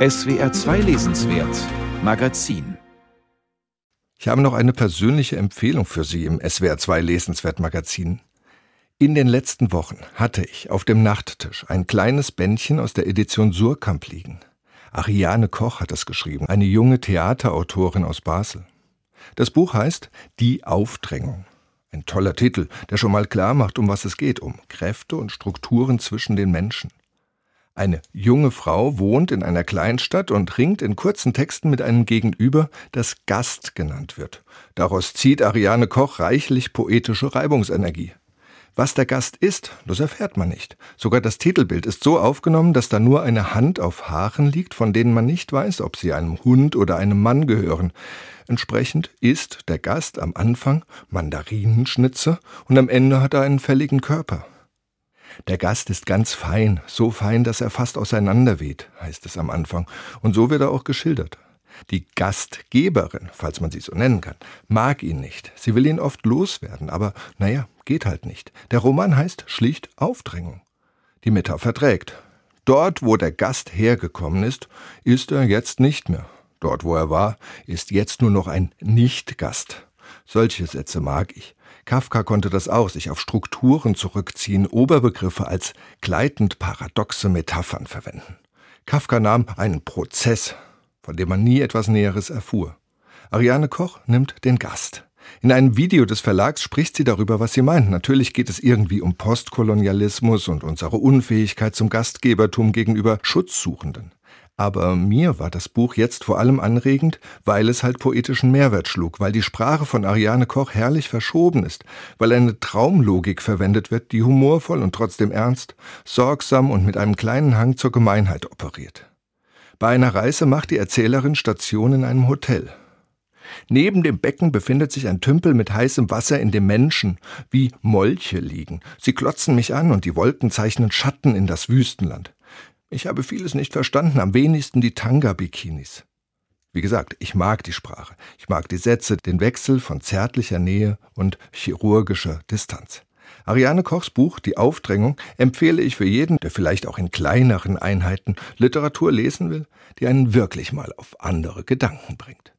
SWR 2 Lesenswert Magazin Ich habe noch eine persönliche Empfehlung für Sie im SWR 2 Lesenswert Magazin. In den letzten Wochen hatte ich auf dem Nachttisch ein kleines Bändchen aus der Edition Surkamp liegen. Ariane Koch hat es geschrieben, eine junge Theaterautorin aus Basel. Das Buch heißt Die Aufdrängung. Ein toller Titel, der schon mal klar macht, um was es geht, um Kräfte und Strukturen zwischen den Menschen. Eine junge Frau wohnt in einer Kleinstadt und ringt in kurzen Texten mit einem Gegenüber, das Gast genannt wird. Daraus zieht Ariane Koch reichlich poetische Reibungsenergie. Was der Gast ist, das erfährt man nicht. Sogar das Titelbild ist so aufgenommen, dass da nur eine Hand auf Haaren liegt, von denen man nicht weiß, ob sie einem Hund oder einem Mann gehören. Entsprechend isst der Gast am Anfang Mandarinenschnitze und am Ende hat er einen fälligen Körper. Der Gast ist ganz fein, so fein, dass er fast auseinanderweht, heißt es am Anfang, und so wird er auch geschildert. Die Gastgeberin, falls man sie so nennen kann, mag ihn nicht. Sie will ihn oft loswerden, aber naja, geht halt nicht. Der Roman heißt schlicht Aufdrängung. Die Metapher trägt. Dort, wo der Gast hergekommen ist, ist er jetzt nicht mehr. Dort, wo er war, ist jetzt nur noch ein Nicht-Gast. Solche Sätze mag ich. Kafka konnte das auch, sich auf Strukturen zurückziehen, Oberbegriffe als gleitend paradoxe Metaphern verwenden. Kafka nahm einen Prozess, von dem man nie etwas Näheres erfuhr. Ariane Koch nimmt den Gast. In einem Video des Verlags spricht sie darüber, was sie meint. Natürlich geht es irgendwie um Postkolonialismus und unsere Unfähigkeit zum Gastgebertum gegenüber Schutzsuchenden. Aber mir war das Buch jetzt vor allem anregend, weil es halt poetischen Mehrwert schlug, weil die Sprache von Ariane Koch herrlich verschoben ist, weil eine Traumlogik verwendet wird, die humorvoll und trotzdem ernst, sorgsam und mit einem kleinen Hang zur Gemeinheit operiert. Bei einer Reise macht die Erzählerin Station in einem Hotel. Neben dem Becken befindet sich ein Tümpel mit heißem Wasser, in dem Menschen wie Molche liegen. Sie klotzen mich an und die Wolken zeichnen Schatten in das Wüstenland. Ich habe vieles nicht verstanden, am wenigsten die Tanga-Bikinis. Wie gesagt, ich mag die Sprache. Ich mag die Sätze, den Wechsel von zärtlicher Nähe und chirurgischer Distanz. Ariane Kochs Buch Die Aufdrängung empfehle ich für jeden, der vielleicht auch in kleineren Einheiten Literatur lesen will, die einen wirklich mal auf andere Gedanken bringt.